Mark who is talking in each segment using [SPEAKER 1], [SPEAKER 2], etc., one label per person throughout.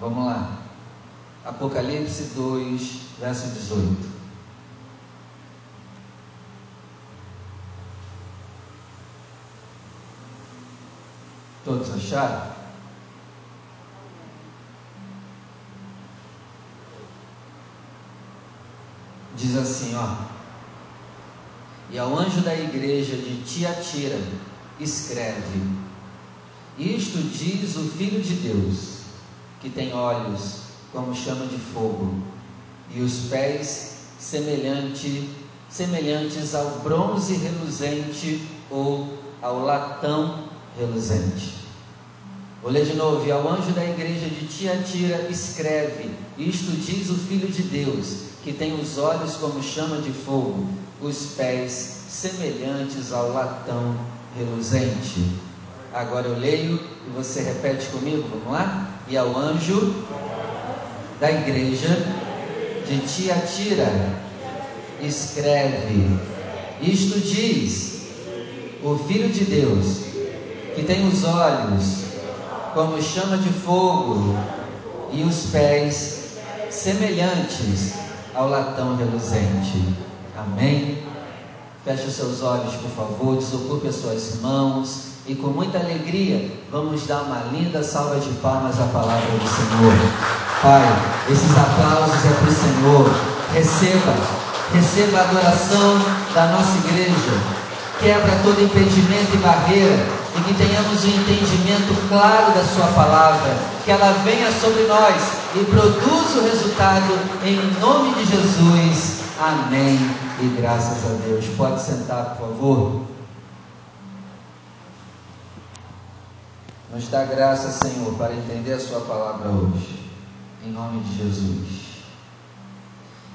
[SPEAKER 1] Vamos lá. Apocalipse 2, verso 18. Todos acharam? Diz assim, ó. E ao anjo da igreja de Tiatira, escreve: Isto diz o Filho de Deus, que tem olhos como chama de fogo, e os pés semelhante, semelhantes ao bronze reluzente ou ao latão reluzente. Vou ler de novo. E ao anjo da igreja de Tiatira escreve: Isto diz o Filho de Deus, que tem os olhos como chama de fogo, os pés semelhantes ao latão reluzente. Agora eu leio e você repete comigo, vamos lá? E ao anjo da igreja de Tiatira escreve: Isto diz o Filho de Deus, que tem os olhos como chama de fogo e os pés semelhantes ao latão reluzente. Amém? Feche os seus olhos, por favor, desocupe as suas mãos e com muita alegria vamos dar uma linda salva de palmas à palavra do Senhor. Pai, esses aplausos é para o Senhor. Receba, receba a adoração da nossa igreja. Quebra todo impedimento e barreira e que tenhamos um entendimento claro da Sua palavra, que ela venha sobre nós e produza o resultado em nome de Jesus. Amém. E graças a Deus. Pode sentar, por favor. Nos dá graça, Senhor, para entender a Sua palavra hoje, em nome de Jesus.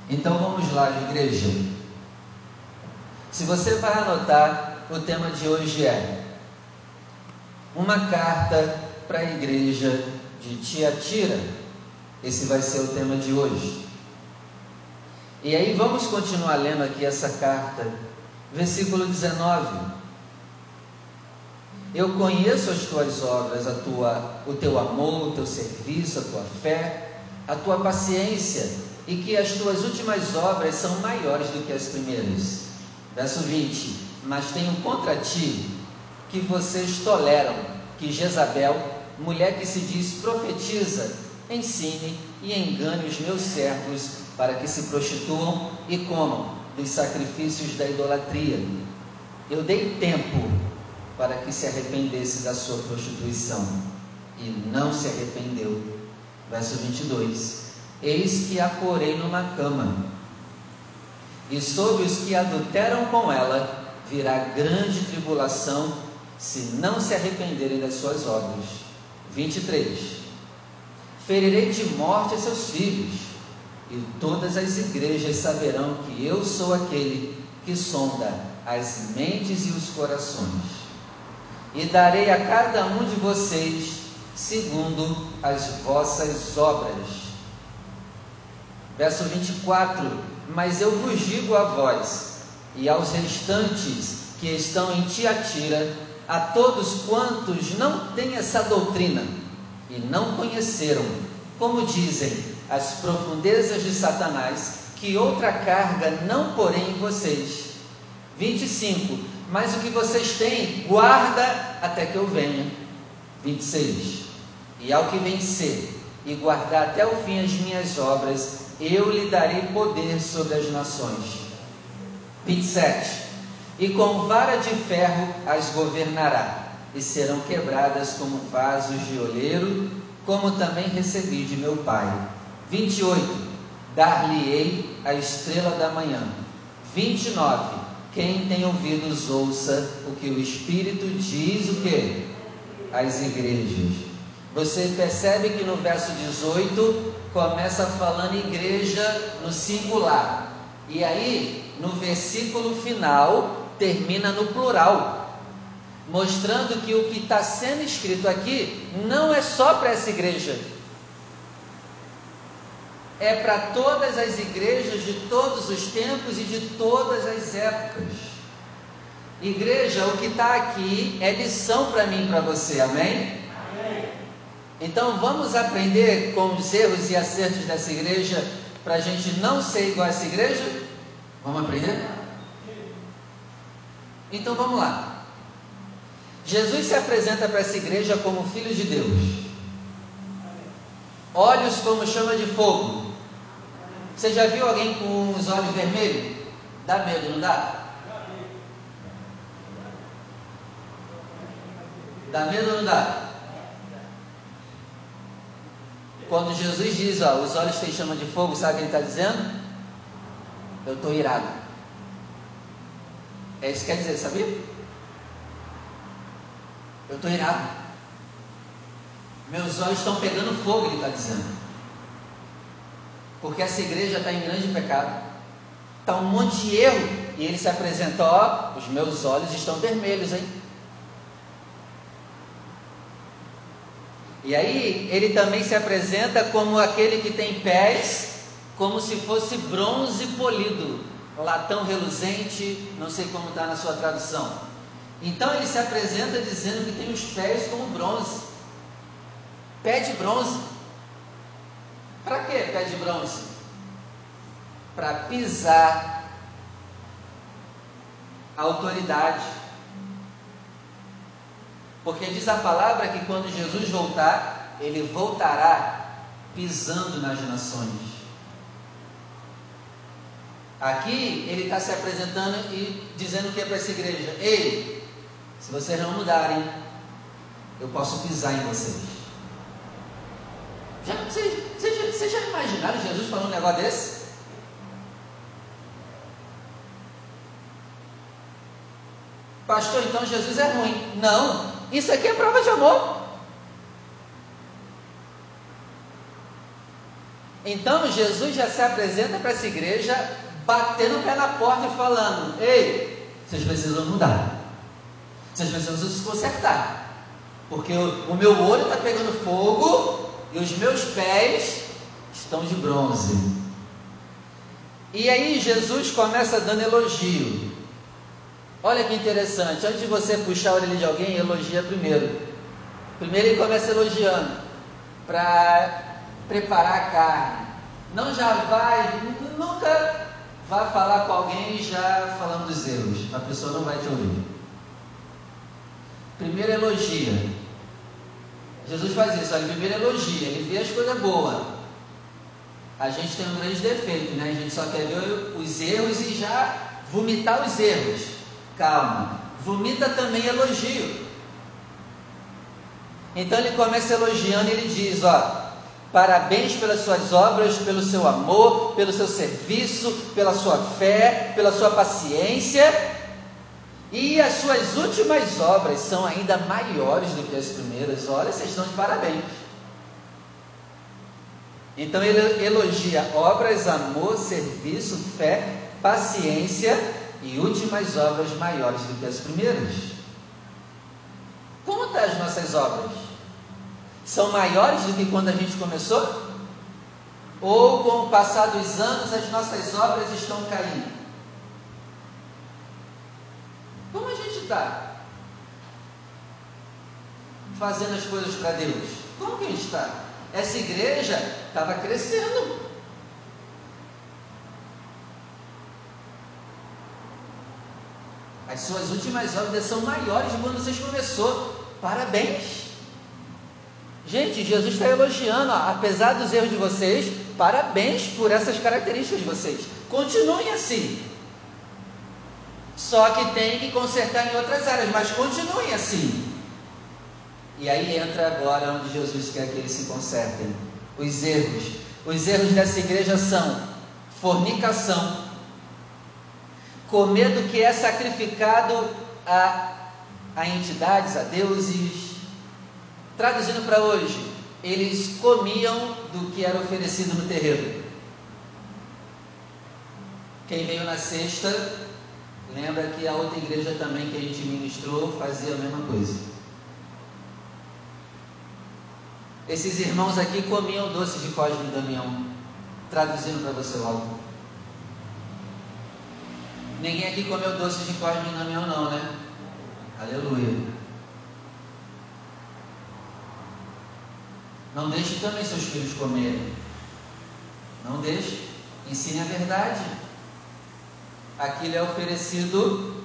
[SPEAKER 1] Então vamos lá, igreja. Se você vai anotar, o tema de hoje é uma carta para a igreja de Tiatira. Esse vai ser o tema de hoje. E aí vamos continuar lendo aqui essa carta, versículo 19. Eu conheço as tuas obras, a tua, o teu amor, o teu serviço, a tua fé, a tua paciência, e que as tuas últimas obras são maiores do que as primeiras. Verso 20: Mas tenho contra ti que vocês toleram que Jezabel, mulher que se diz profetiza, ensine e engane os meus servos para que se prostituam e comam dos sacrifícios da idolatria. Eu dei tempo para que se arrependesse da sua prostituição e não se arrependeu. Verso 22: Eis que a porei numa cama, e sobre os que adulteram com ela virá grande tribulação se não se arrependerem das suas obras. 23. Ferirei de morte a seus filhos, e todas as igrejas saberão que eu sou aquele que sonda as mentes e os corações. E darei a cada um de vocês segundo as vossas obras. Verso 24: Mas eu vos digo a vós e aos restantes que estão em Tiatira a todos quantos não têm essa doutrina e não conheceram, como dizem as profundezas de Satanás, que outra carga não porém em vocês. 25. Mas o que vocês têm, guarda até que eu venha. 26. E ao que vencer e guardar até o fim as minhas obras, eu lhe darei poder sobre as nações. 27 e com vara de ferro as governará, e serão quebradas como vasos de olheiro, como também recebi de meu Pai. 28. Dar-lhe-ei a estrela da manhã. 29. Quem tem ouvidos, ouça o que o Espírito diz o que? As igrejas. Você percebe que no verso 18 começa falando igreja no singular. E aí, no versículo final, termina no plural, mostrando que o que está sendo escrito aqui não é só para essa igreja, é para todas as igrejas de todos os tempos e de todas as épocas. Igreja, o que está aqui é lição para mim e para você, amém? amém? Então vamos aprender com os erros e acertos dessa igreja para a gente não ser igual a essa igreja? Vamos aprender? Então vamos lá. Jesus se apresenta para essa igreja como Filho de Deus. Olhos como chama de fogo. Você já viu alguém com os olhos vermelhos? Dá medo, não dá? Dá medo ou não dá? Quando Jesus diz, ó, os olhos têm chama de fogo, sabe o que ele está dizendo? Eu estou irado. É isso que quer dizer, sabia? Eu estou irado. Meus olhos estão pegando fogo, ele está dizendo. Porque essa igreja está em grande pecado. Está um monte de erro. E ele se apresenta, ó, os meus olhos estão vermelhos, hein? E aí ele também se apresenta como aquele que tem pés como se fosse bronze polido, latão reluzente, não sei como está na sua tradução. Então ele se apresenta dizendo que tem os pés como bronze, pé de bronze. Para que pé de bronze? Para pisar a autoridade porque diz a palavra que quando Jesus voltar, ele voltará pisando nas nações. Aqui ele está se apresentando e dizendo o que é para essa igreja? Ei, se vocês não mudarem, eu posso pisar em vocês. Vocês já imaginaram Jesus falando um negócio desse? Pastor, então Jesus é ruim. Não, isso aqui é prova de amor. Então Jesus já se apresenta para essa igreja, batendo o pé na porta e falando: Ei, vocês precisam mudar, vocês precisam se consertar, porque o, o meu olho está pegando fogo e os meus pés estão de bronze. E aí Jesus começa dando elogio. Olha que interessante, antes de você puxar a orelha de alguém, elogia primeiro. Primeiro ele começa elogiando, para preparar a carne. Não já vai, nunca vá falar com alguém já falando dos erros. A pessoa não vai te ouvir. Primeiro elogia. Jesus faz isso, olha, primeiro elogia, ele vê as coisas boas. A gente tem um grande defeito, né? A gente só quer ver os erros e já vomitar os erros. Calma. Vomita também elogio. Então ele começa elogiando e ele diz: Ó, parabéns pelas suas obras, pelo seu amor, pelo seu serviço, pela sua fé, pela sua paciência. E as suas últimas obras são ainda maiores do que as primeiras. Olha, vocês estão de parabéns. Então ele elogia obras, amor, serviço, fé, paciência e últimas obras maiores do que as primeiras. Como estão as nossas obras? São maiores do que quando a gente começou? Ou com o passar dos anos as nossas obras estão caindo? Como a gente está? Fazendo as coisas para Deus? Como que a gente está? Essa igreja estava crescendo. As suas últimas obras são maiores de quando vocês começou. Parabéns. Gente, Jesus está elogiando, ó, apesar dos erros de vocês, parabéns por essas características de vocês. Continuem assim. Só que tem que consertar em outras áreas, mas continuem assim. E aí entra agora onde Jesus quer que eles se consertem. Os erros. Os erros dessa igreja são fornicação, comer do que é sacrificado a, a entidades, a deuses. Traduzindo para hoje, eles comiam do que era oferecido no terreiro. Quem veio na sexta, lembra que a outra igreja também que a gente ministrou fazia a mesma coisa. Esses irmãos aqui comiam doces de Cosme e Damião. Traduzindo para você logo. Ninguém aqui comeu doce de Cosme e Damião, não, né? Aleluia. Não deixe também seus filhos comerem. Não deixe. Ensine a verdade. Aquilo é oferecido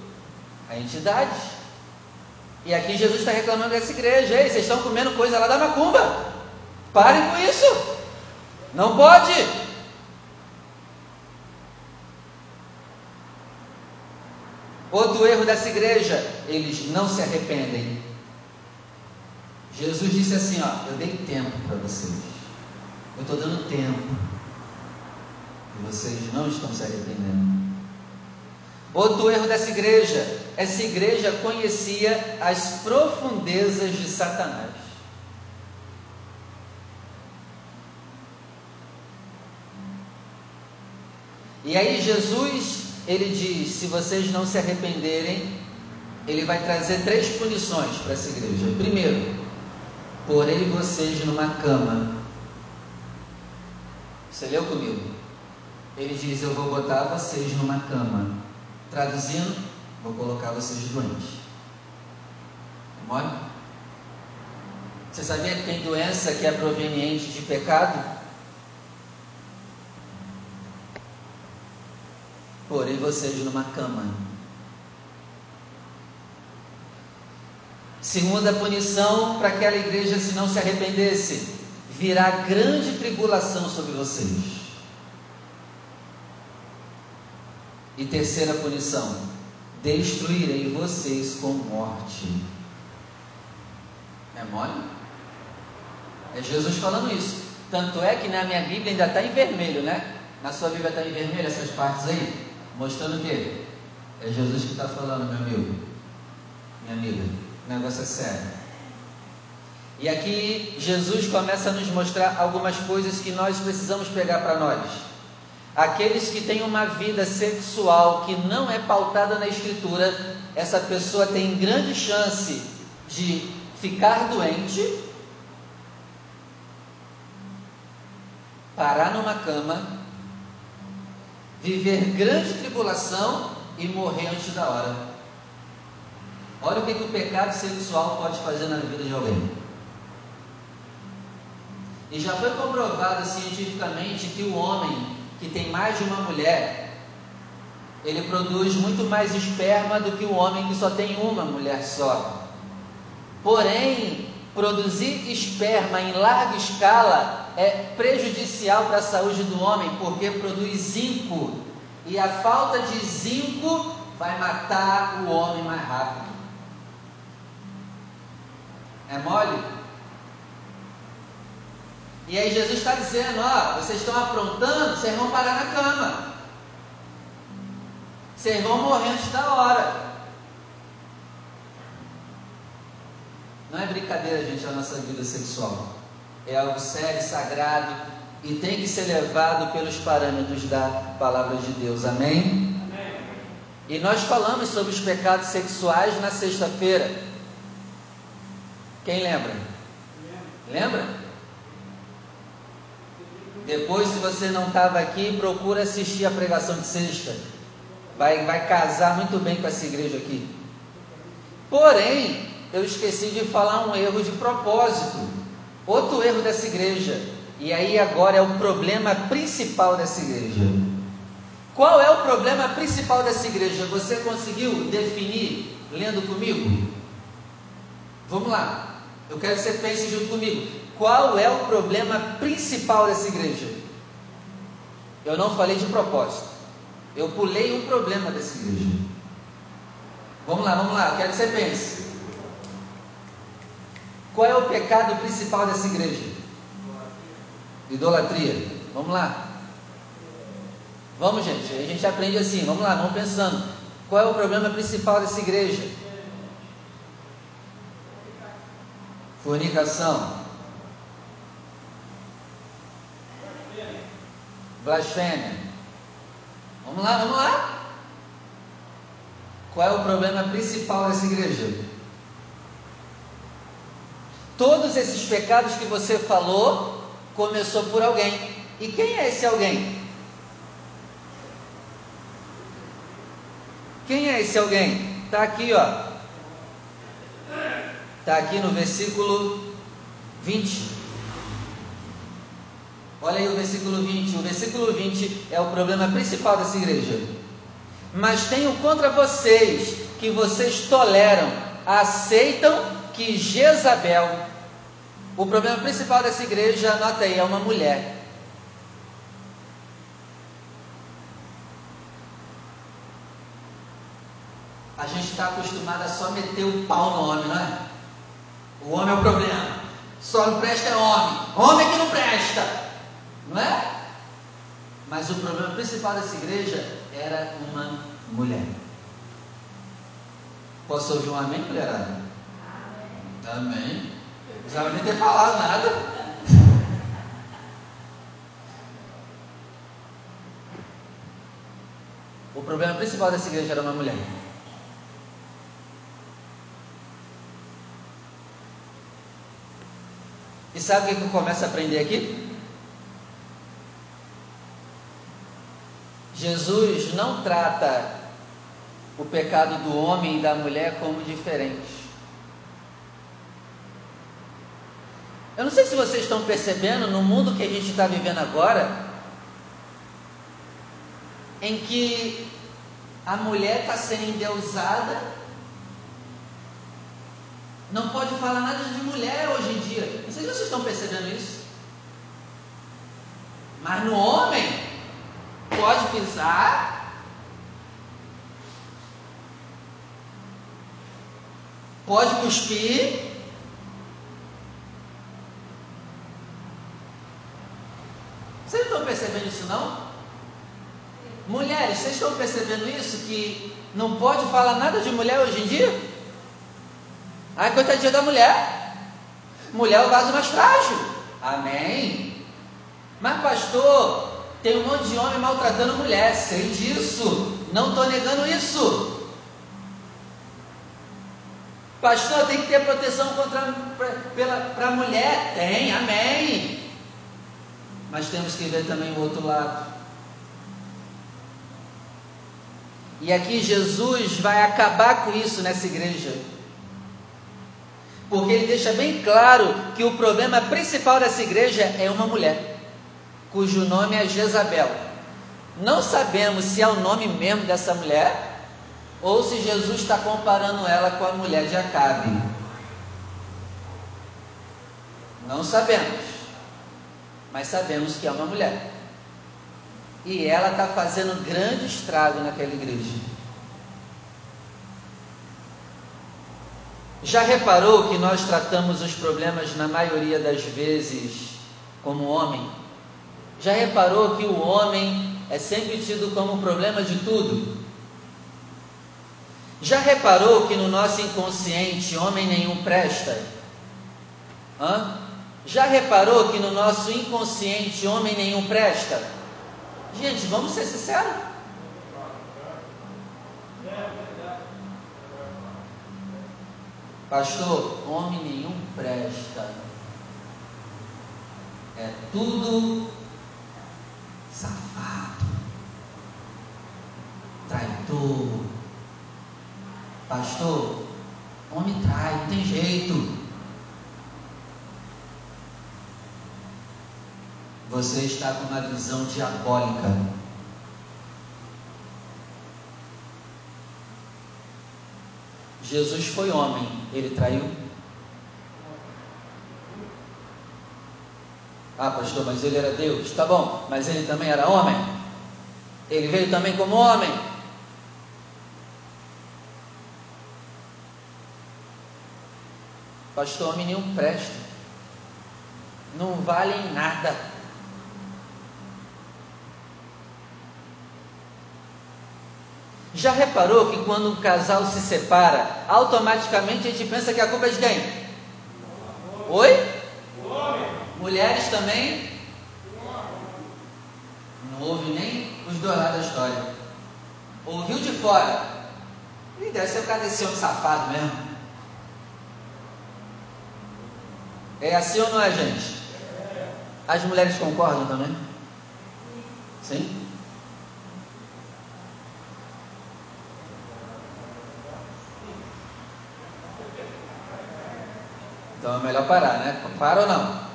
[SPEAKER 1] à entidade. E aqui Jesus está reclamando dessa igreja. Ei, vocês estão comendo coisa lá da macumba. Parem com isso. Não pode. Outro erro dessa igreja, eles não se arrependem. Jesus disse assim: Ó, eu dei tempo para vocês, eu estou dando tempo, e vocês não estão se arrependendo. Outro erro dessa igreja, essa igreja conhecia as profundezas de Satanás. E aí Jesus, ele diz: se vocês não se arrependerem, ele vai trazer três punições para essa igreja. Primeiro, porei vocês numa cama. Você leu comigo? Ele diz: Eu vou botar vocês numa cama. Traduzindo, vou colocar vocês doentes. Mole? Você sabia que tem doença que é proveniente de pecado? porei vocês numa cama. Segunda punição para aquela igreja, se não se arrependesse, virá grande tribulação sobre vocês. E terceira punição, destruirei vocês com morte. É mole? É Jesus falando isso. Tanto é que na minha Bíblia ainda está em vermelho, né? Na sua Bíblia está em vermelho essas partes aí? Mostrando o quê? É Jesus que está falando, meu amigo, minha amiga. O negócio é sério. E aqui Jesus começa a nos mostrar algumas coisas que nós precisamos pegar para nós. Aqueles que têm uma vida sexual que não é pautada na Escritura, essa pessoa tem grande chance de ficar doente, parar numa cama viver grande tribulação e morrer antes da hora. Olha o que, que o pecado sexual pode fazer na vida de alguém. E já foi comprovado cientificamente que o homem que tem mais de uma mulher, ele produz muito mais esperma do que o homem que só tem uma mulher só. Porém, produzir esperma em larga escala é prejudicial para a saúde do homem, porque produz zinco, e a falta de zinco vai matar o homem mais rápido. É mole? E aí Jesus está dizendo, ó, vocês estão aprontando, vocês vão parar na cama. Vocês vão morrer antes da hora. Não é brincadeira, gente, a nossa vida sexual é algo sério, sagrado e tem que ser levado pelos parâmetros da palavra de Deus. Amém? Amém. E nós falamos sobre os pecados sexuais na sexta-feira. Quem lembra? Lembra? Depois, se você não estava aqui, procura assistir a pregação de sexta. Vai, vai casar muito bem com essa igreja aqui. Porém, eu esqueci de falar um erro de propósito. Outro erro dessa igreja, e aí agora é o problema principal dessa igreja. Qual é o problema principal dessa igreja? Você conseguiu definir lendo comigo? Vamos lá, eu quero que você pense junto comigo. Qual é o problema principal dessa igreja? Eu não falei de propósito, eu pulei um problema dessa igreja. Vamos lá, vamos lá, eu quero que você pense. Qual é o pecado principal dessa igreja? Idolatria. Vamos lá. Vamos, gente. A gente aprende assim. Vamos lá, vamos pensando. Qual é o problema principal dessa igreja? Fornicação. Blasfêmia. Vamos lá, vamos lá. Qual é o problema principal dessa igreja? Todos esses pecados que você falou começou por alguém. E quem é esse alguém? Quem é esse alguém? Está aqui, ó. Está aqui no versículo 20. Olha aí o versículo 20. O versículo 20 é o problema principal dessa igreja. Mas tenho contra vocês que vocês toleram, aceitam que Jezabel, o problema principal dessa igreja, anota aí, é uma mulher. A gente está acostumado a só meter o pau no homem, não é? O homem é o problema. Só não presta é homem. Homem que não presta. Não é? Mas o problema principal dessa igreja era uma mulher. Posso ouvir um amém, mulherada? Amém. Não precisava nem ter falado nada. O problema principal dessa igreja era uma mulher. E sabe o que eu começo a aprender aqui? Jesus não trata o pecado do homem e da mulher como diferentes. Eu não sei se vocês estão percebendo no mundo que a gente está vivendo agora, em que a mulher está sendo endeusada não pode falar nada de mulher hoje em dia. Não sei se vocês estão percebendo isso. Mas no homem, pode pisar, pode cuspir, Vocês estão percebendo isso não? Mulheres, vocês estão percebendo isso? Que não pode falar nada de mulher hoje em dia? Ai, coitadinha da mulher. Mulher é o vaso mais frágil. Amém. Mas, pastor, tem um monte de homem maltratando mulher. Sei disso. Não estou negando isso. Pastor, tem que ter proteção contra para a mulher? Tem, amém. Mas temos que ver também o outro lado. E aqui Jesus vai acabar com isso nessa igreja porque ele deixa bem claro que o problema principal dessa igreja é uma mulher, cujo nome é Jezabel. Não sabemos se é o nome mesmo dessa mulher ou se Jesus está comparando ela com a mulher de Acabe. Não sabemos, mas sabemos que é uma mulher. E ela está fazendo grande estrago naquela igreja. Já reparou que nós tratamos os problemas, na maioria das vezes, como homem? Já reparou que o homem é sempre tido como problema de tudo? Já reparou que no nosso inconsciente homem nenhum presta? Hã? Já reparou que no nosso inconsciente homem nenhum presta? Gente, vamos ser sinceros. Pastor, homem nenhum presta. É tudo safado, traidor. Pastor, homem trai, não tem jeito. Você está com uma visão diabólica Jesus foi homem, ele traiu? Ah, pastor, mas ele era Deus. Tá bom, mas ele também era homem? Ele veio também como homem. Pastor, homem nenhum presta. Não vale nada. Já reparou que quando um casal se separa, automaticamente a gente pensa que a culpa é de quem? Oi? Mulheres também? Não ouve nem os dois lados da história. Ouviu de fora. E deve ser o cara desse homem safado mesmo. É assim ou não é, gente? As mulheres concordam também? Sim? Então é melhor parar, né? Para ou não?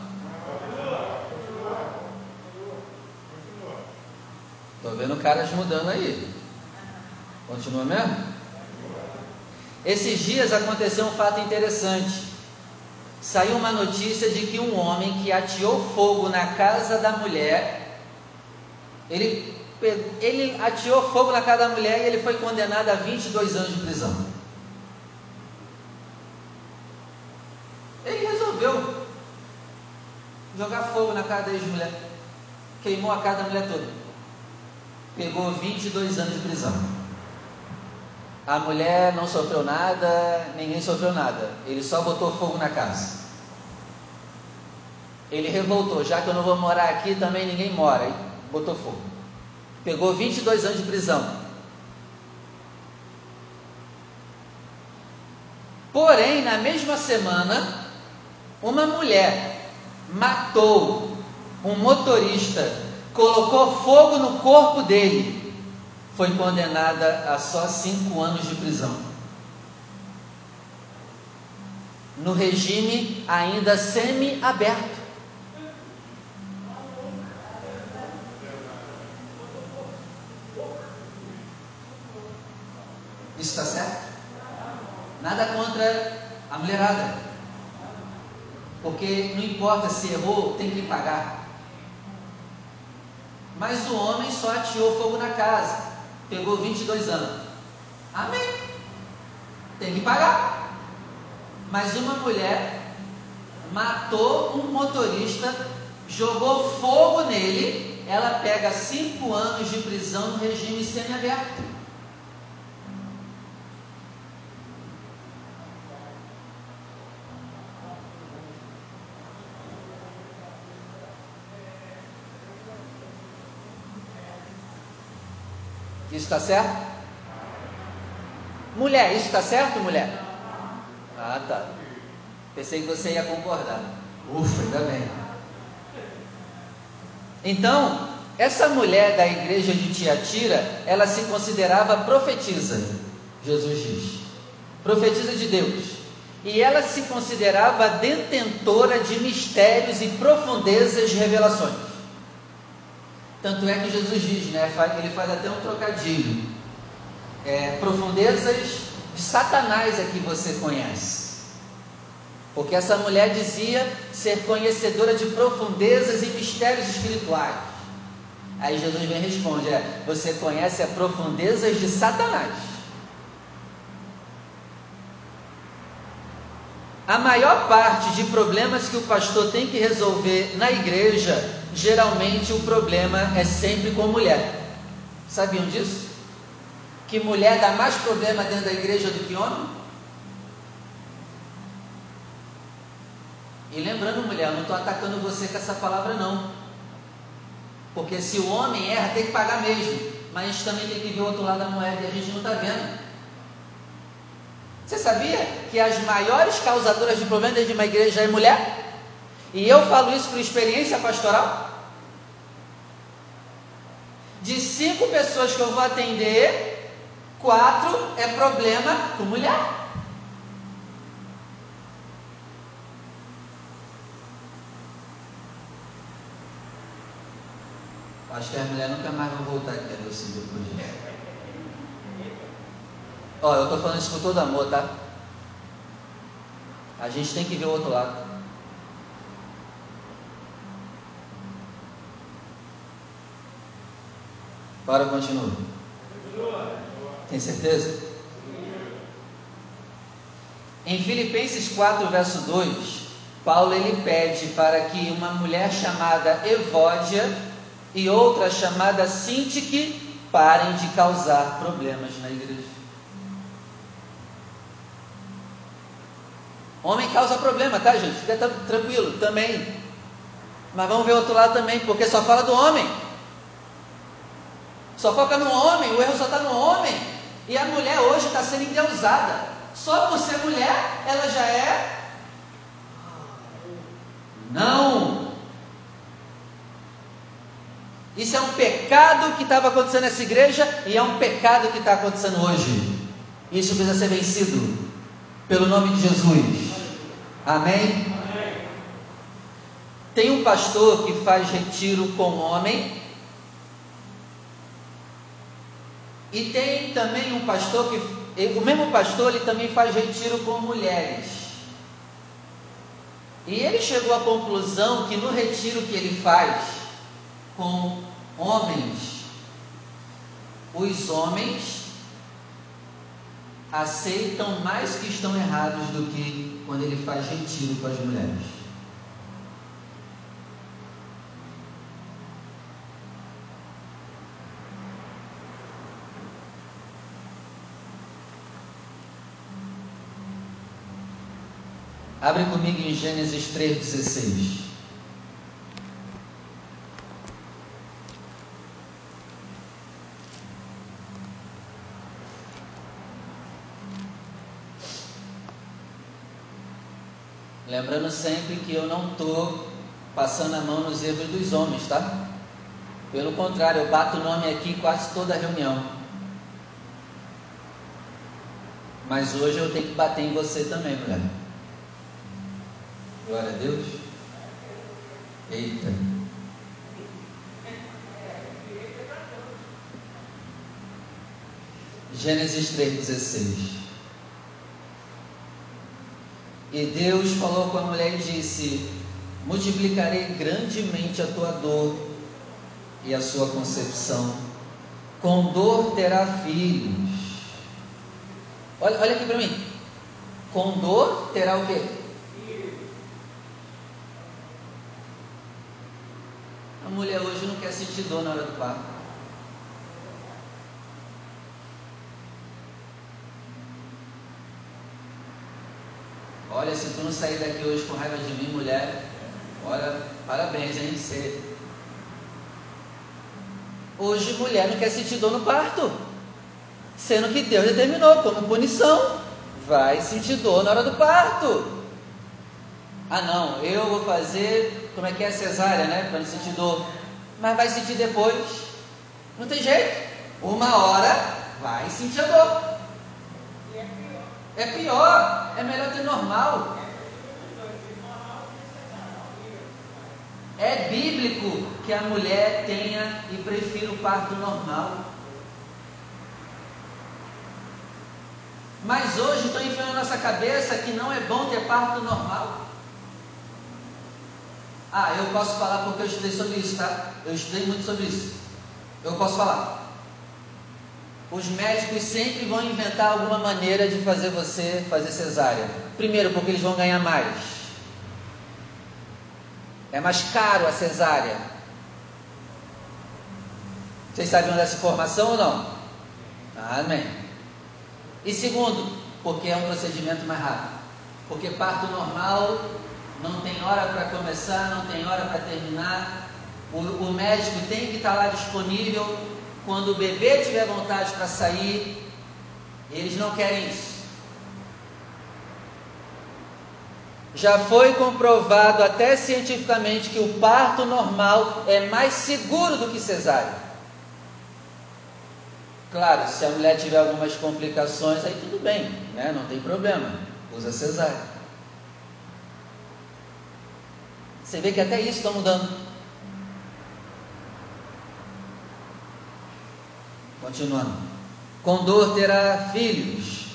[SPEAKER 1] Estou vendo caras mudando aí. Continua mesmo? Esses dias aconteceu um fato interessante. Saiu uma notícia de que um homem que ateou fogo na casa da mulher, ele, ele fogo na casa da mulher e ele foi condenado a 22 anos de prisão. Ele resolveu jogar fogo na casa da ex-mulher. Queimou a casa da mulher toda. Pegou 22 anos de prisão. A mulher não sofreu nada, ninguém sofreu nada. Ele só botou fogo na casa. Ele revoltou, já que eu não vou morar aqui, também ninguém mora. Botou fogo. Pegou 22 anos de prisão. Porém, na mesma semana, uma mulher matou um motorista, colocou fogo no corpo dele foi condenada a só cinco anos de prisão. No regime ainda semi-aberto. Isso está certo? Nada contra a mulherada. Porque não importa se errou, tem que pagar. Mas o homem só ateou fogo na casa pegou 22 anos. Amém. Tem que pagar. Mas uma mulher matou um motorista, jogou fogo nele, ela pega cinco anos de prisão no regime semiaberto. Isso está certo? Mulher, isso está certo, mulher? Ah, tá. Pensei que você ia concordar. Ufa, ainda bem. Então, essa mulher da igreja de Tiatira, ela se considerava profetisa, Jesus diz. Profetisa de Deus. E ela se considerava detentora de mistérios e profundezas de revelações. Tanto é que Jesus diz, né? Ele faz até um trocadilho. É, profundezas de Satanás é que você conhece. Porque essa mulher dizia ser conhecedora de profundezas e mistérios espirituais. Aí Jesus vem e responde: é, você conhece as profundezas de Satanás. A maior parte de problemas que o pastor tem que resolver na igreja geralmente o problema é sempre com mulher. Sabiam disso? Que mulher dá mais problema dentro da igreja do que homem? E lembrando, mulher, eu não estou atacando você com essa palavra, não. Porque se o homem erra, tem que pagar mesmo. Mas a gente também tem que ver o outro lado da moeda e a gente não está vendo. Você sabia que as maiores causadoras de problemas dentro de uma igreja é mulher? E eu falo isso por experiência pastoral. De cinco pessoas que eu vou atender, quatro é problema com mulher. Acho que as mulheres nunca mais vão voltar aqui a decidir o projeto. Ó, eu estou falando isso com todo amor, tá? A gente tem que ver o outro lado. Para, continua. Tem certeza? Em Filipenses 4, verso 2, Paulo ele pede para que uma mulher chamada Evódia e outra chamada Sintique parem de causar problemas na igreja. Homem causa problema, tá, gente? Fica tranquilo, também. Mas vamos ver o outro lado também, porque só fala do homem. Só foca no homem, o erro só está no homem. E a mulher hoje está sendo endeusada. Só por ser mulher, ela já é. Não! Isso é um pecado que estava acontecendo nessa igreja e é um pecado que está acontecendo hoje. Isso precisa ser vencido pelo nome de Jesus. Amém? Tem um pastor que faz retiro com homem E tem também um pastor que, o mesmo pastor, ele também faz retiro com mulheres. E ele chegou à conclusão que no retiro que ele faz com homens, os homens aceitam mais que estão errados do que quando ele faz retiro com as mulheres. Abre comigo em Gênesis 3,16. Lembrando sempre que eu não estou passando a mão nos erros dos homens, tá? Pelo contrário, eu bato o nome aqui quase toda reunião. Mas hoje eu tenho que bater em você também, mulher. Glória a Deus. Eita. Gênesis 3,16. E Deus falou com a mulher e disse: Multiplicarei grandemente a tua dor e a sua concepção. Com dor terá filhos. Olha, olha aqui para mim. Com dor terá o quê? Mulher hoje não quer sentir dor na hora do parto. Olha, se tu não sair daqui hoje com raiva de mim, mulher, olha, parabéns, hein? Você... Hoje mulher não quer sentir dor no parto. Sendo que Deus determinou como punição. Vai sentir dor na hora do parto. Ah não, eu vou fazer como é que é cesárea, né? Para não sentir dor. Mas vai sentir depois. Não tem jeito. Uma hora vai sentir a dor. É pior. É melhor ter normal. É bíblico que a mulher tenha e prefira o parto normal. Mas hoje estão enfiando na nossa cabeça que não é bom ter parto normal. Ah, eu posso falar porque eu estudei sobre isso, tá? Eu estudei muito sobre isso. Eu posso falar. Os médicos sempre vão inventar alguma maneira de fazer você fazer cesárea. Primeiro, porque eles vão ganhar mais. É mais caro a cesárea. Vocês sabiam dessa informação ou não? Amém. E segundo, porque é um procedimento mais rápido. Porque parto normal não tem hora para começar, não tem hora para terminar. O, o, médico tem que estar lá disponível quando o bebê tiver vontade para sair. Eles não querem isso. Já foi comprovado até cientificamente que o parto normal é mais seguro do que cesárea. Claro, se a mulher tiver algumas complicações, aí tudo bem, né? não tem problema, usa cesárea. Você vê que até isso está mudando. Continuando. Com dor terá filhos,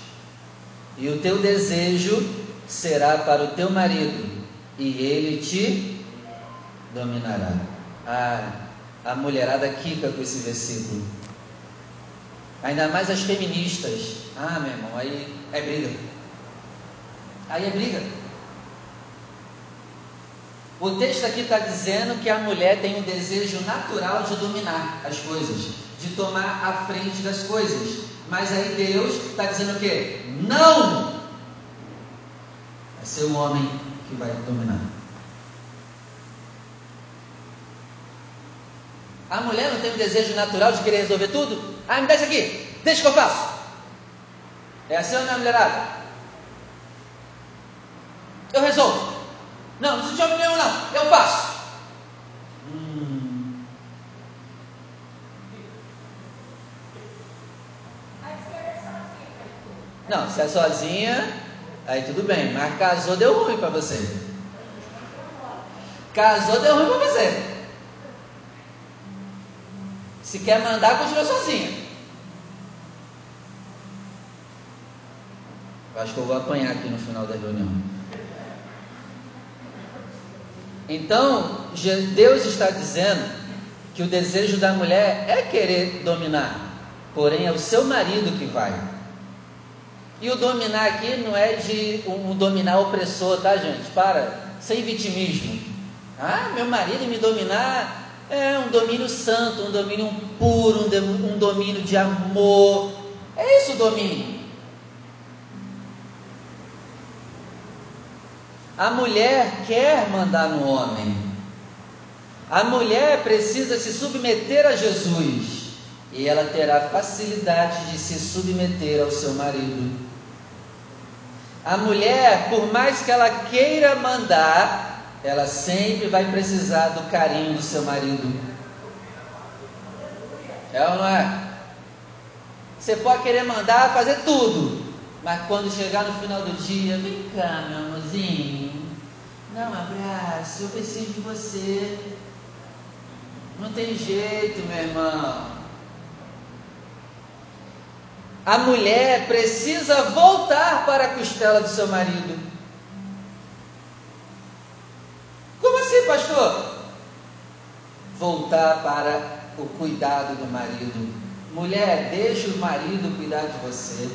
[SPEAKER 1] e o teu desejo será para o teu marido, e ele te dominará. A mulherada quica com esse versículo. Ainda mais as feministas. Ah, meu irmão, aí é briga. Aí é briga. O texto aqui está dizendo que a mulher tem um desejo natural de dominar as coisas, de tomar a frente das coisas. Mas aí Deus está dizendo o quê? Não! Vai ser o homem que vai dominar. A mulher não tem um desejo natural de querer resolver tudo? Ah, me dá isso aqui, deixa que eu faço. É assim ou não é mulherada? Eu resolvo. Não, não precisa de opinião, não. Eu faço. Não, se é sozinha, aí tudo bem. Mas casou, deu ruim para você. Casou, deu ruim para você. Se quer mandar, continua sozinha. acho que eu vou apanhar aqui no final da reunião. Então, Deus está dizendo que o desejo da mulher é querer dominar, porém é o seu marido que vai. E o dominar aqui não é de um dominar opressor, tá, gente? Para, sem vitimismo. Ah, meu marido me dominar é um domínio santo, um domínio puro, um domínio de amor. É isso o domínio. A mulher quer mandar no homem. A mulher precisa se submeter a Jesus e ela terá facilidade de se submeter ao seu marido. A mulher, por mais que ela queira mandar, ela sempre vai precisar do carinho do seu marido. É ou não é? Você pode querer mandar fazer tudo, mas quando chegar no final do dia, vem cá, meu amorzinho, um abraço, eu preciso de você. Não tem jeito, meu irmão. A mulher precisa voltar para a costela do seu marido. Como assim, pastor? Voltar para o cuidado do marido. Mulher, deixa o marido cuidar de você.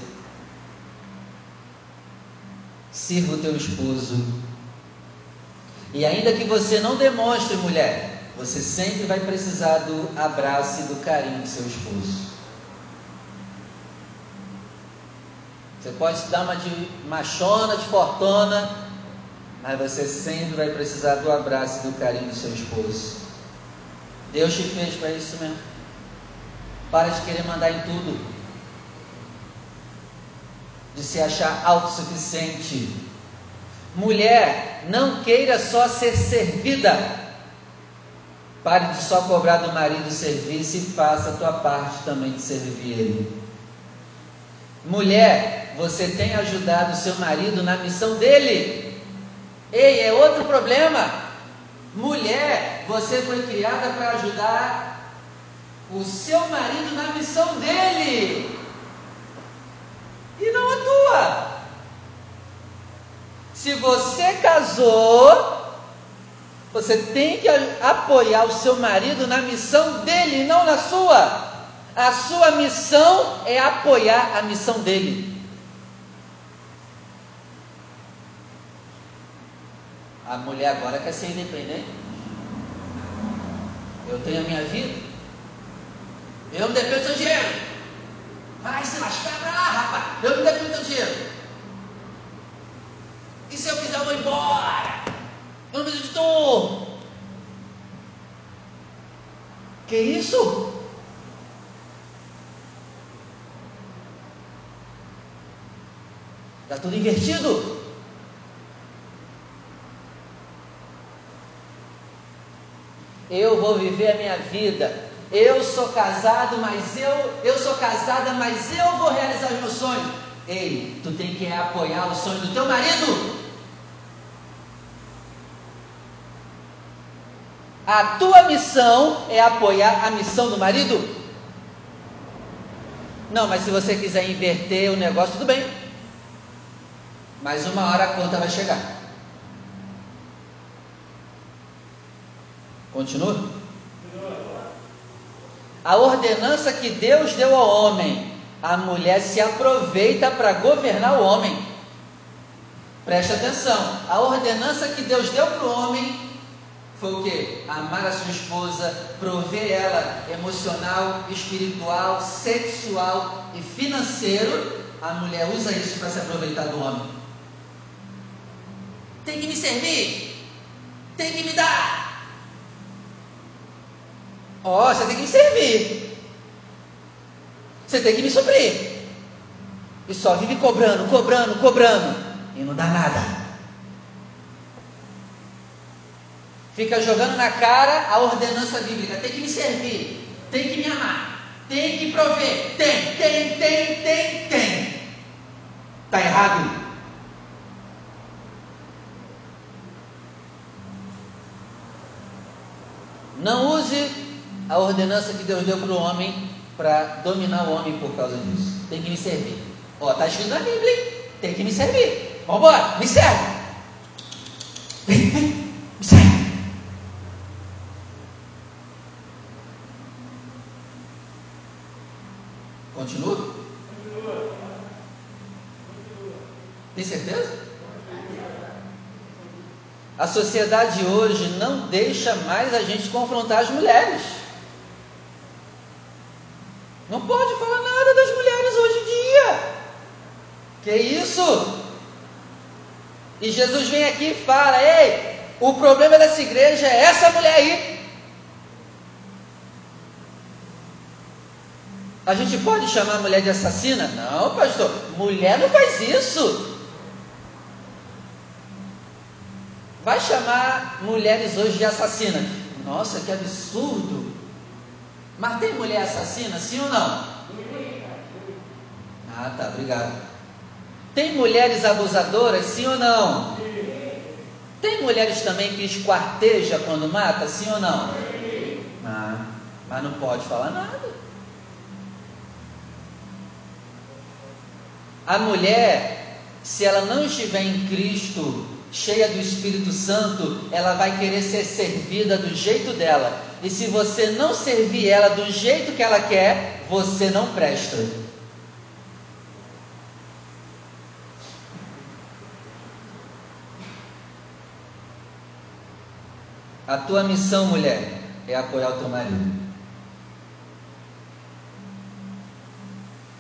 [SPEAKER 1] Sirva o teu esposo. E ainda que você não demonstre, mulher, você sempre vai precisar do abraço e do carinho do seu esposo. Você pode se dar uma de machona, de fortuna, mas você sempre vai precisar do abraço e do carinho do seu esposo. Deus te fez para isso mesmo. Para de querer mandar em tudo. De se achar autossuficiente. Mulher, não queira só ser servida. Pare de só cobrar do marido serviço e faça a tua parte também de servir ele. Mulher, você tem ajudado seu marido na missão dele. Ei, é outro problema. Mulher, você foi criada para ajudar o seu marido na missão dele. E não a tua. Se você casou, você tem que apoiar o seu marido na missão dele, não na sua. A sua missão é apoiar a missão dele. A mulher agora quer ser independente. Eu tenho a minha vida. Eu não dependo do seu dinheiro. Vai se lascar pra lá, rapaz. Eu não dependo do seu dinheiro. E se eu quiser, eu vou embora. Eu não preciso de tu. Que isso? Está tudo invertido. eu vou viver a minha vida. Eu sou casado, mas eu, eu sou casada, mas eu vou realizar os meus sonhos. Ei, tu tem que apoiar o sonho do teu marido. A tua missão é apoiar a missão do marido? Não, mas se você quiser inverter o negócio, tudo bem. Mas uma hora a conta vai chegar. Continua? A ordenança que Deus deu ao homem, a mulher se aproveita para governar o homem. Preste atenção, a ordenança que Deus deu para o homem foi o que? Amar a sua esposa, prover ela emocional, espiritual, sexual e financeiro. A mulher usa isso para se aproveitar do homem. Tem que me servir, tem que me dar, Ó, oh, você tem que me servir. Você tem que me suprir. E só vive cobrando, cobrando, cobrando. E não dá nada. Fica jogando na cara a ordenança bíblica. Tem que me servir. Tem que me amar. Tem que prover. Tem, tem, tem, tem, tem. Está errado. Não use a ordenança que Deus deu para o homem para dominar o homem por causa disso. Tem que me servir. Ó, está escrito na Bíblia. tem que me servir. Vambora, me serve. me serve. Continua? Tem certeza? A sociedade hoje não deixa mais a gente confrontar as mulheres. Não pode falar nada das mulheres hoje em dia. Que isso? E Jesus vem aqui e fala: Ei, o problema dessa igreja é essa mulher aí. A gente pode chamar a mulher de assassina? Não, pastor. Mulher não faz isso. Vai chamar mulheres hoje de assassinas. Nossa, que absurdo. Mas tem mulher assassina, sim ou não? Ah, tá, obrigado. Tem mulheres abusadoras, sim ou não? Tem mulheres também que esquarteja quando mata, sim ou não? Ah, mas não pode falar nada. A mulher, se ela não estiver em Cristo, cheia do Espírito Santo, ela vai querer ser servida do jeito dela. E se você não servir ela do jeito que ela quer, você não presta. A tua missão, mulher, é apoiar o teu marido.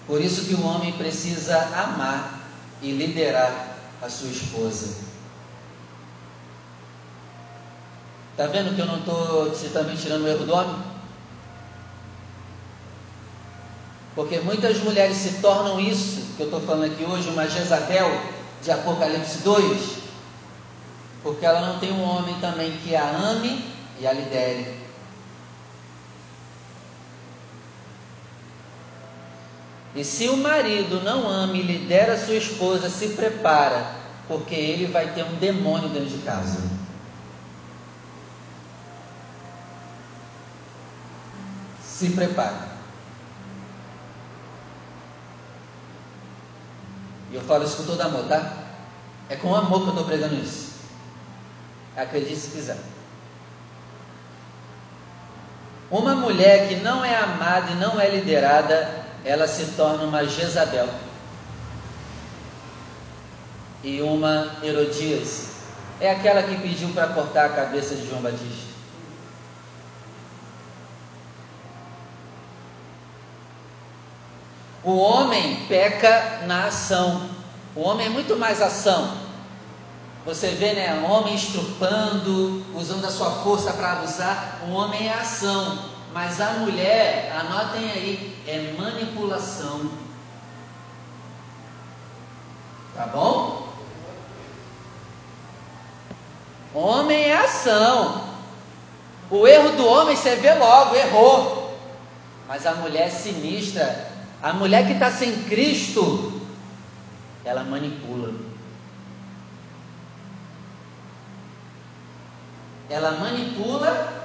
[SPEAKER 1] Por isso que o homem precisa amar e liderar a sua esposa. Está vendo que eu não estou também tirando o erro do homem? Porque muitas mulheres se tornam isso, que eu estou falando aqui hoje, uma Jezabel de Apocalipse 2, porque ela não tem um homem também que a ame e a lidere. E se o marido não ama e lidera sua esposa, se prepara, porque ele vai ter um demônio dentro de casa. se prepare. E eu falo isso com todo amor, tá? É com amor que eu estou pregando isso. Acredite se quiser. Uma mulher que não é amada e não é liderada, ela se torna uma Jezabel. E uma Herodias. É aquela que pediu para cortar a cabeça de João Batista. O homem peca na ação. O homem é muito mais ação. Você vê, né? Homem estrupando, usando a sua força para abusar. O homem é ação. Mas a mulher, anotem aí, é manipulação. Tá bom? Homem é ação. O erro do homem você vê logo, errou. Mas a mulher sinistra, a mulher que está sem Cristo, ela manipula. Ela manipula,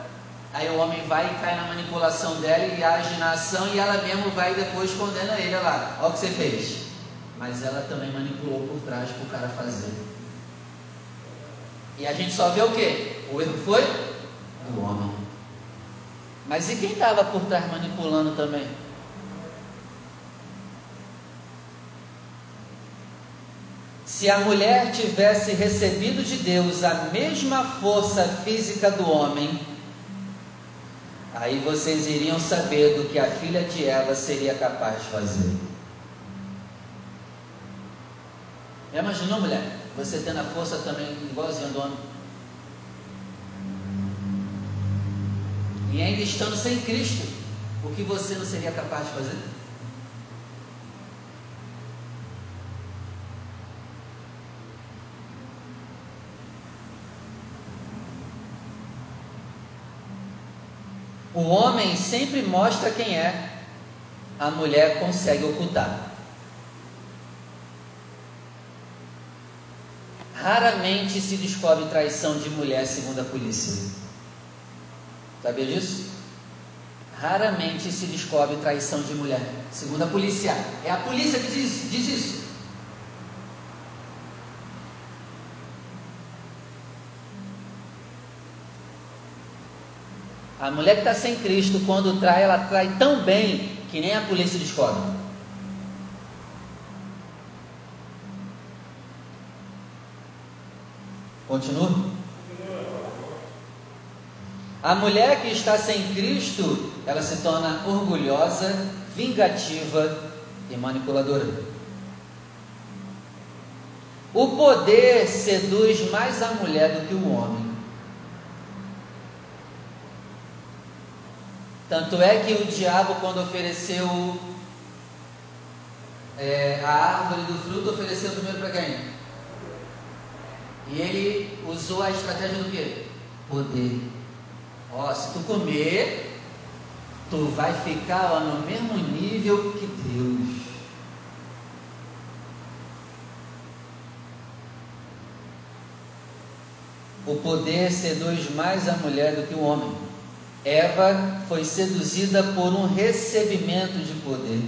[SPEAKER 1] aí o homem vai e cai na manipulação dela e age na ação e ela mesmo vai e depois condena ele. Olha lá, olha o que você fez. Mas ela também manipulou por trás para o cara fazer. E a gente só vê o que? O erro foi do homem. Mas e quem estava por trás manipulando também? Se a mulher tivesse recebido de Deus a mesma força física do homem, aí vocês iriam saber do que a filha de Eva seria capaz de fazer. Já imaginou, mulher? Você tendo a força também igualzinha do homem? E ainda estando sem Cristo, o que você não seria capaz de fazer? O homem sempre mostra quem é, a mulher consegue ocultar. Raramente se descobre traição de mulher, segundo a polícia. Sabia disso? Raramente se descobre traição de mulher, segundo a polícia. É a polícia que diz, diz isso. A mulher que está sem Cristo, quando trai, ela trai tão bem que nem a polícia descobre. Continua. A mulher que está sem Cristo, ela se torna orgulhosa, vingativa e manipuladora. O poder seduz mais a mulher do que o homem. Tanto é que o diabo, quando ofereceu é, a árvore do fruto, ofereceu primeiro para quem? E ele usou a estratégia do quê? Poder. Ó, se tu comer, tu vai ficar no mesmo nível que Deus. O poder seduz mais a mulher do que o homem. Eva foi seduzida por um recebimento de poder.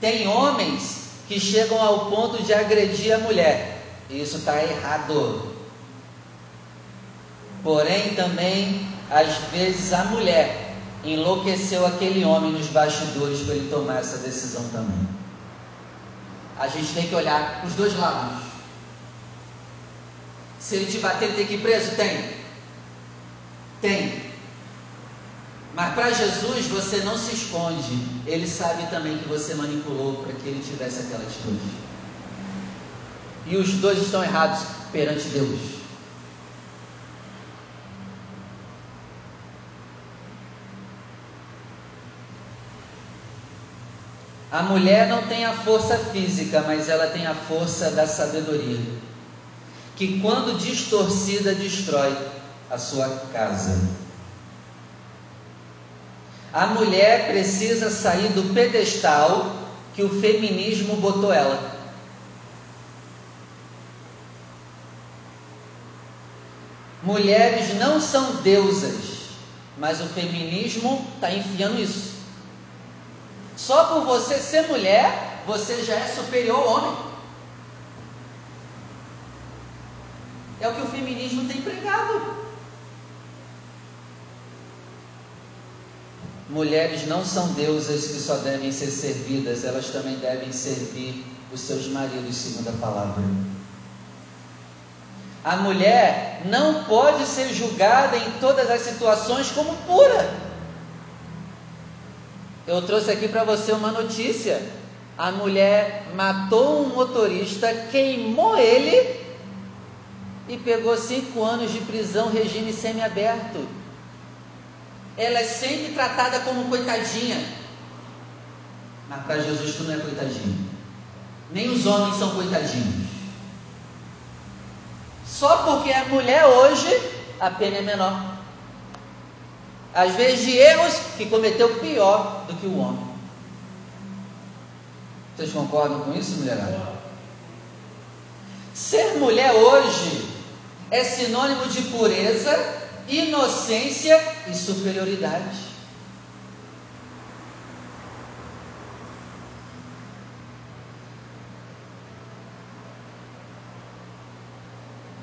[SPEAKER 1] Tem homens que chegam ao ponto de agredir a mulher. Isso está errado. Porém, também, às vezes, a mulher enlouqueceu aquele homem nos bastidores para ele tomar essa decisão também. A gente tem que olhar os dois lados. Se ele te bater, ele tem que ir preso? Tem. Tem. Mas para Jesus você não se esconde. Ele sabe também que você manipulou para que ele tivesse aquela atitude. E os dois estão errados perante Deus. A mulher não tem a força física, mas ela tem a força da sabedoria que, quando distorcida, destrói a sua casa. A mulher precisa sair do pedestal que o feminismo botou ela. Mulheres não são deusas, mas o feminismo está enfiando isso. Só por você ser mulher, você já é superior ao homem. É o que o feminismo tem pregado. Mulheres não são deusas que só devem ser servidas, elas também devem servir os seus maridos, segundo a palavra. A mulher não pode ser julgada em todas as situações como pura. Eu trouxe aqui para você uma notícia. A mulher matou um motorista, queimou ele e pegou cinco anos de prisão, regime semiaberto. Ela é sempre tratada como coitadinha. Mas para Jesus tu não é coitadinho. Nem os homens são coitadinhos. Só porque é mulher hoje, a pena é menor. Às vezes de erros que cometeu pior do que o homem. Vocês concordam com isso, mulherada? Ser mulher hoje é sinônimo de pureza, inocência e superioridade.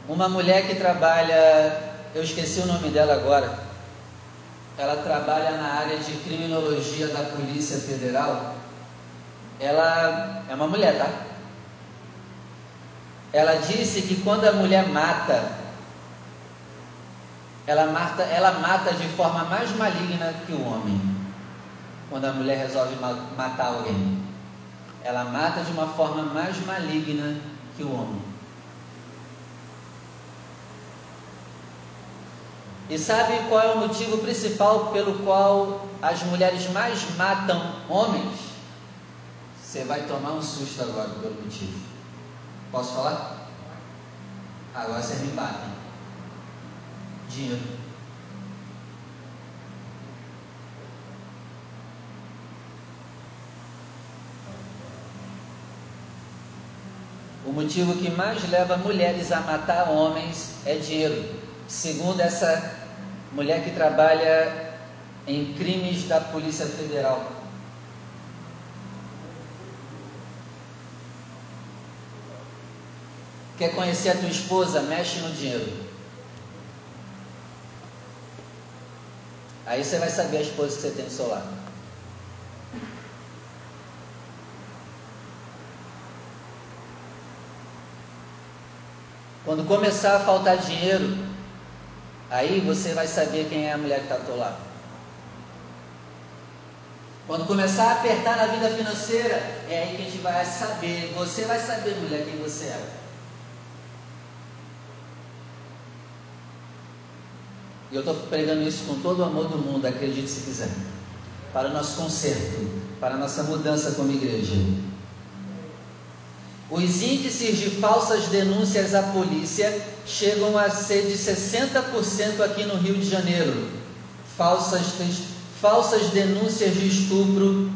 [SPEAKER 1] Uma mulher que trabalha, eu esqueci o nome dela agora, ela trabalha na área de criminologia da Polícia Federal. Ela é uma mulher, tá? Ela disse que quando a mulher mata, ela mata, ela mata de forma mais maligna que o homem. Quando a mulher resolve matar alguém, ela mata de uma forma mais maligna que o homem. E sabe qual é o motivo principal pelo qual as mulheres mais matam homens? Você vai tomar um susto agora pelo motivo. Posso falar? Agora vocês me batem dinheiro. O motivo que mais leva mulheres a matar homens é dinheiro. Segundo essa mulher que trabalha em crimes da Polícia Federal. Quer conhecer a tua esposa? Mexe no dinheiro. Aí você vai saber a esposa que você tem no seu lado. Quando começar a faltar dinheiro, aí você vai saber quem é a mulher que está ao teu lado. Quando começar a apertar na vida financeira, é aí que a gente vai saber, você vai saber, mulher, quem você é. E eu estou pregando isso com todo o amor do mundo, acredite se quiser. Para o nosso conserto, para a nossa mudança como igreja. Os índices de falsas denúncias à polícia chegam a ser de 60% aqui no Rio de Janeiro. Falsas, falsas denúncias de estupro.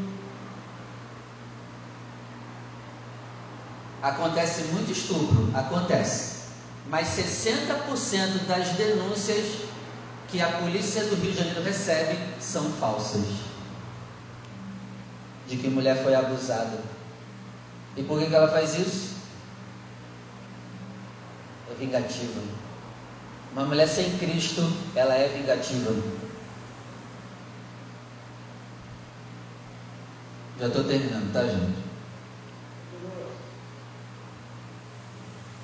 [SPEAKER 1] Acontece muito estupro, acontece. Mas 60% das denúncias que a polícia do Rio de Janeiro recebe são falsas. De que mulher foi abusada e por que, que ela faz isso? É vingativa. Uma mulher sem Cristo, ela é vingativa. Já estou terminando, tá, gente?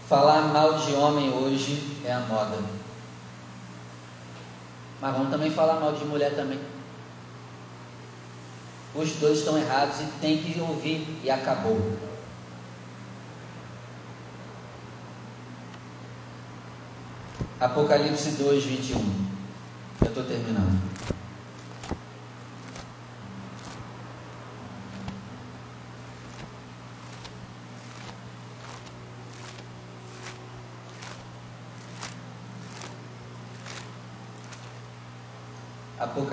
[SPEAKER 1] Falar mal de homem hoje é a moda. Mas vamos também falar mal de mulher também. Os dois estão errados e tem que ouvir e acabou. Apocalipse 2, 21. Já estou terminando.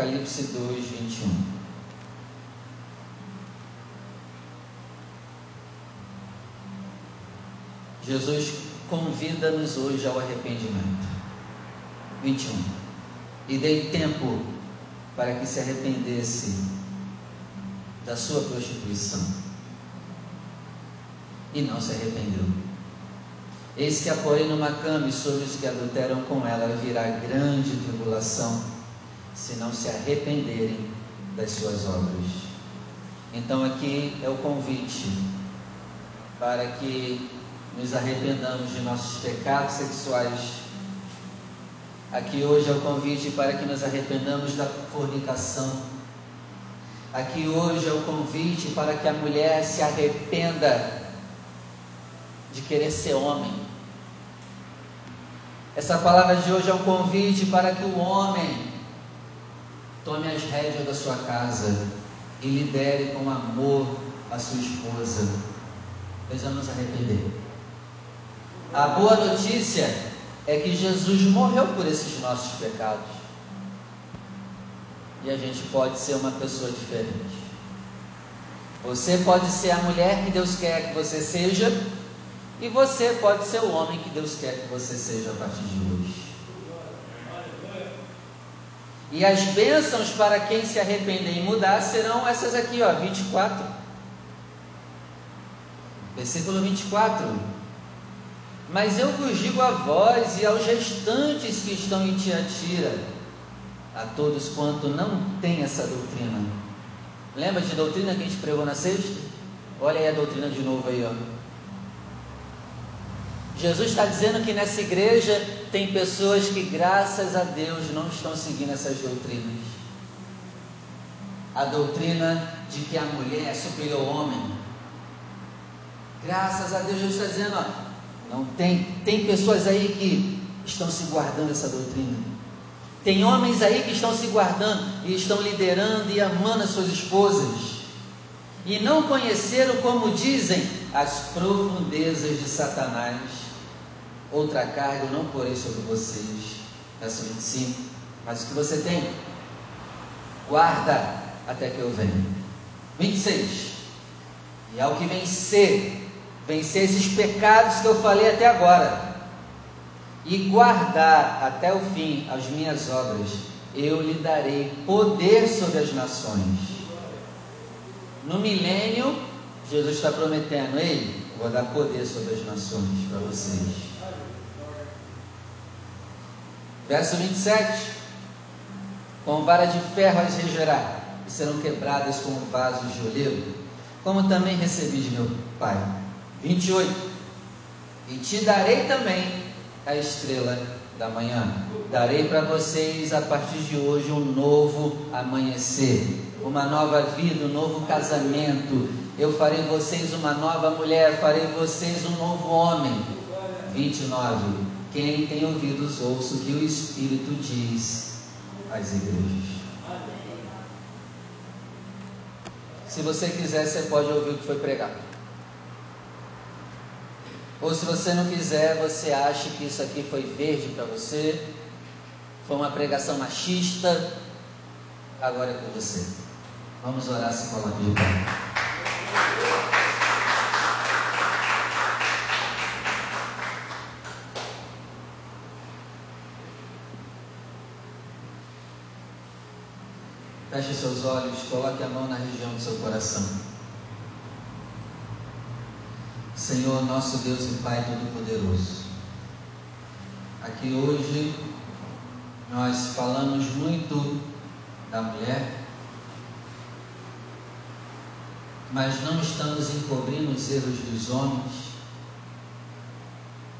[SPEAKER 1] Apocalipse 2, 21. Jesus convida-nos hoje ao arrependimento. 21. E dei tempo para que se arrependesse da sua prostituição. E não se arrependeu. Eis que a porém numa cama e sobre os que adulteram com ela virá grande tribulação, se não se arrependerem das suas obras. Então aqui é o convite para que nos arrependamos de nossos pecados sexuais Aqui hoje é o convite para que nos arrependamos da fornicação. Aqui hoje é o convite para que a mulher se arrependa de querer ser homem. Essa palavra de hoje é um convite para que o homem tome as rédeas da sua casa e lidere com amor a sua esposa. Precisamos arrepender. A boa notícia é que Jesus morreu por esses nossos pecados. E a gente pode ser uma pessoa diferente. Você pode ser a mulher que Deus quer que você seja, e você pode ser o homem que Deus quer que você seja a partir de hoje. E as bênçãos para quem se arrepender e mudar serão essas aqui, ó, 24. Versículo 24. Mas eu vos digo a vós e aos restantes que estão em Tiatira, a todos quanto não têm essa doutrina. Lembra de doutrina que a gente pregou na sexta? Olha aí a doutrina de novo aí, ó. Jesus está dizendo que nessa igreja tem pessoas que, graças a Deus, não estão seguindo essas doutrinas. A doutrina de que a mulher é superior ao homem. Graças a Deus, Jesus está dizendo, ó, não tem. Tem pessoas aí que estão se guardando essa doutrina. Tem homens aí que estão se guardando e estão liderando e amando as suas esposas. E não conheceram, como dizem, as profundezas de Satanás. Outra carga eu não porei sobre vocês. Verso 25. Mas o que você tem? Guarda até que eu venha. 26. E ao que vencer vencer esses pecados que eu falei até agora e guardar até o fim as minhas obras, eu lhe darei poder sobre as nações. No milênio, Jesus está prometendo, ei, vou dar poder sobre as nações para vocês. Verso 27. com vara de ferro as regerá, e serão quebradas como vasos de oleiro, como também recebi de meu Pai. 28. E te darei também a estrela da manhã. Darei para vocês a partir de hoje um novo amanhecer, uma nova vida, um novo casamento. Eu farei vocês uma nova mulher, farei vocês um novo homem. 29. Quem tem ouvidos, ouça o que o Espírito diz às igrejas. Se você quiser, você pode ouvir o que foi pregado. Ou se você não quiser, você acha que isso aqui foi verde para você, foi uma pregação machista, agora é com você. Vamos orar, se coloque de pé. Feche seus olhos, coloque a mão na região do seu coração. Senhor, nosso Deus e Pai Todo-Poderoso, aqui hoje nós falamos muito da mulher, mas não estamos encobrindo os erros dos homens.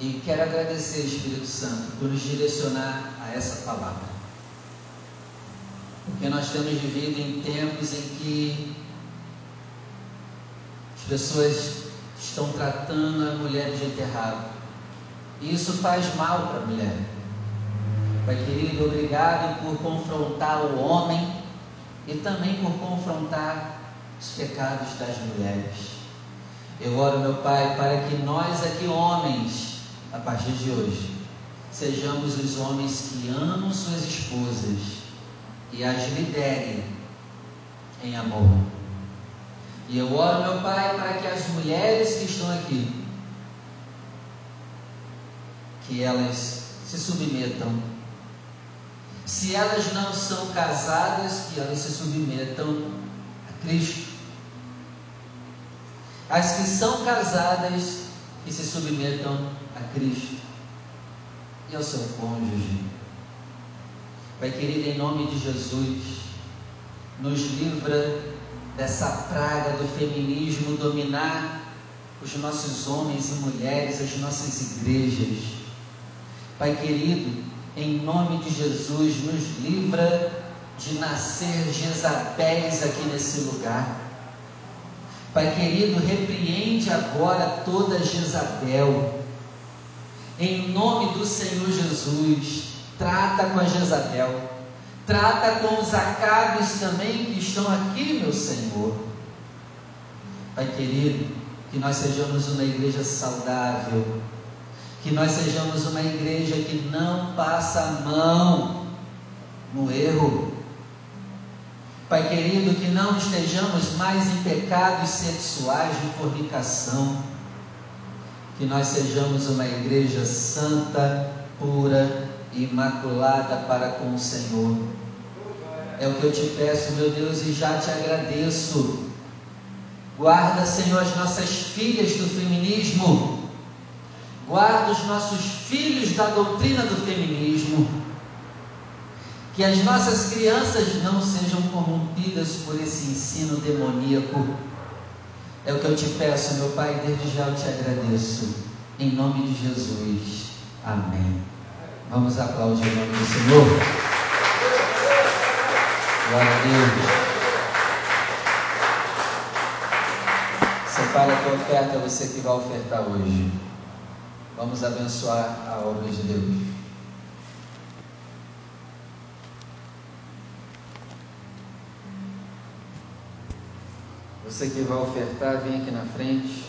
[SPEAKER 1] E quero agradecer, Espírito Santo, por nos direcionar a essa palavra. Porque nós temos vivido em tempos em que as pessoas estão tratando a mulher de jeito errado. E isso faz mal para a mulher. Pai querido, obrigado por confrontar o homem e também por confrontar os pecados das mulheres. Eu oro, meu Pai, para que nós aqui, homens, a partir de hoje, sejamos os homens que amam suas esposas e as lidere em amor. E eu oro, meu Pai, para que as mulheres que estão aqui, que elas se submetam. Se elas não são casadas, que elas se submetam a Cristo. As que são casadas, que se submetam a Cristo e ao seu cônjuge. Pai querido, em nome de Jesus, nos livra dessa praga do feminismo dominar os nossos homens e mulheres, as nossas igrejas. Pai querido, em nome de Jesus, nos livra de nascer Jezabéis aqui nesse lugar. Pai querido, repreende agora toda Jezabel. Em nome do Senhor Jesus, Trata com a Jezabel. Trata com os acabes também que estão aqui, meu Senhor. Pai querido, que nós sejamos uma igreja saudável. Que nós sejamos uma igreja que não passa a mão no erro. Pai querido, que não estejamos mais em pecados sexuais de fornicação. Que nós sejamos uma igreja santa, pura imaculada para com o Senhor. É o que eu te peço, meu Deus, e já te agradeço. Guarda, Senhor, as nossas filhas do feminismo. Guarda os nossos filhos da doutrina do feminismo. Que as nossas crianças não sejam corrompidas por esse ensino demoníaco. É o que eu te peço, meu Pai, desde já eu te agradeço. Em nome de Jesus. Amém. Vamos aplaudir o nome do Senhor. Glória a Deus. Separe a tua oferta, você que vai ofertar hoje. Vamos abençoar a obra de Deus. Você que vai ofertar, vem aqui na frente.